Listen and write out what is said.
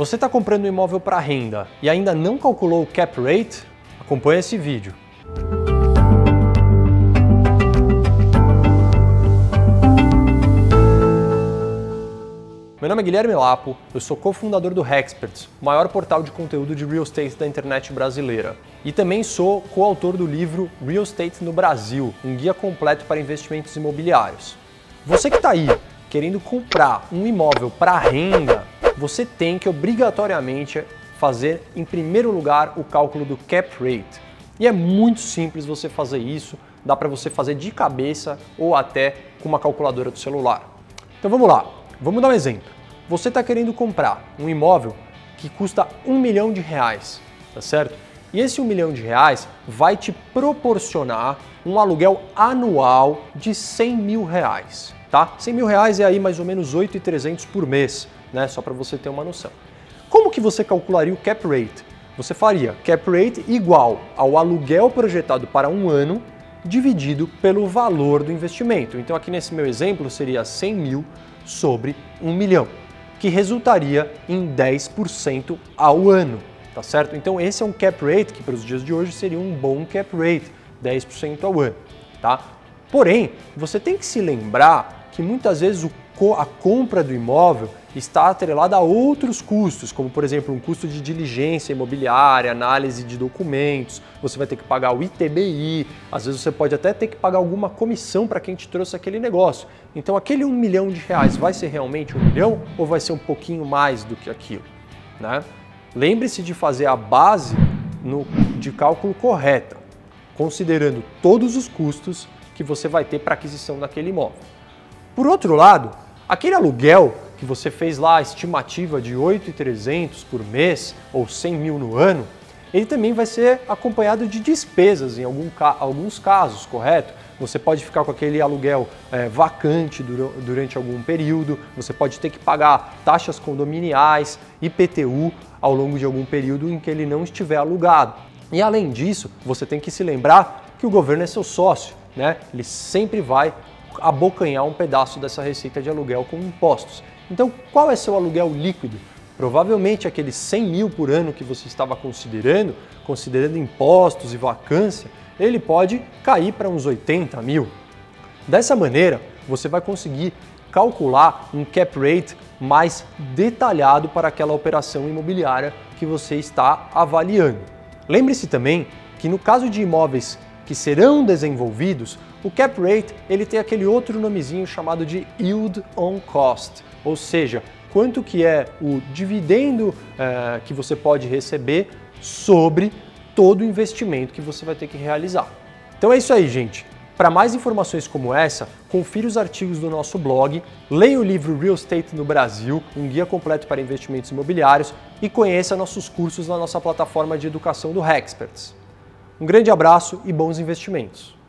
Você está comprando um imóvel para renda e ainda não calculou o cap rate? Acompanhe esse vídeo. Meu nome é Guilherme Lapo, eu sou cofundador do Hexperts, o maior portal de conteúdo de real estate da internet brasileira. E também sou coautor do livro Real Estate no Brasil, um guia completo para investimentos imobiliários. Você que está aí querendo comprar um imóvel para renda, você tem que obrigatoriamente fazer em primeiro lugar o cálculo do cap rate. E é muito simples você fazer isso, dá para você fazer de cabeça ou até com uma calculadora do celular. Então vamos lá, vamos dar um exemplo. Você está querendo comprar um imóvel que custa um milhão de reais, tá certo? E esse um milhão de reais vai te proporcionar um aluguel anual de 100 mil reais, tá? 100 mil reais é aí mais ou menos 8,300 por mês né? Só para você ter uma noção. Como que você calcularia o cap rate? Você faria cap rate igual ao aluguel projetado para um ano dividido pelo valor do investimento. Então aqui nesse meu exemplo seria 100 mil sobre 1 milhão, que resultaria em 10% ao ano, tá certo? Então esse é um cap rate que para os dias de hoje seria um bom cap rate, 10% ao ano, tá? Porém, você tem que se lembrar que muitas vezes a compra do imóvel está atrelada a outros custos, como por exemplo um custo de diligência imobiliária, análise de documentos, você vai ter que pagar o ITBI, às vezes você pode até ter que pagar alguma comissão para quem te trouxe aquele negócio. Então aquele um milhão de reais vai ser realmente um milhão ou vai ser um pouquinho mais do que aquilo? Né? Lembre-se de fazer a base no, de cálculo correta, considerando todos os custos que você vai ter para aquisição daquele imóvel. Por outro lado, aquele aluguel que você fez lá a estimativa de 8.300 por mês ou 100 mil no ano, ele também vai ser acompanhado de despesas em algum, alguns casos, correto? Você pode ficar com aquele aluguel é, vacante durante algum período, você pode ter que pagar taxas condominiais, IPTU ao longo de algum período em que ele não estiver alugado. E além disso, você tem que se lembrar que o governo é seu sócio, né? Ele sempre vai abocanhar um pedaço dessa receita de aluguel com impostos. Então, qual é seu aluguel líquido? Provavelmente aqueles 100 mil por ano que você estava considerando, considerando impostos e vacância, ele pode cair para uns 80 mil. Dessa maneira, você vai conseguir calcular um cap rate mais detalhado para aquela operação imobiliária que você está avaliando. Lembre-se também que no caso de imóveis que serão desenvolvidos, o cap rate ele tem aquele outro nomezinho chamado de yield on cost, ou seja, quanto que é o dividendo é, que você pode receber sobre todo o investimento que você vai ter que realizar. Então é isso aí, gente. Para mais informações como essa, confira os artigos do nosso blog, leia o livro Real Estate no Brasil, um guia completo para investimentos imobiliários e conheça nossos cursos na nossa plataforma de educação do Hexperts. Um grande abraço e bons investimentos!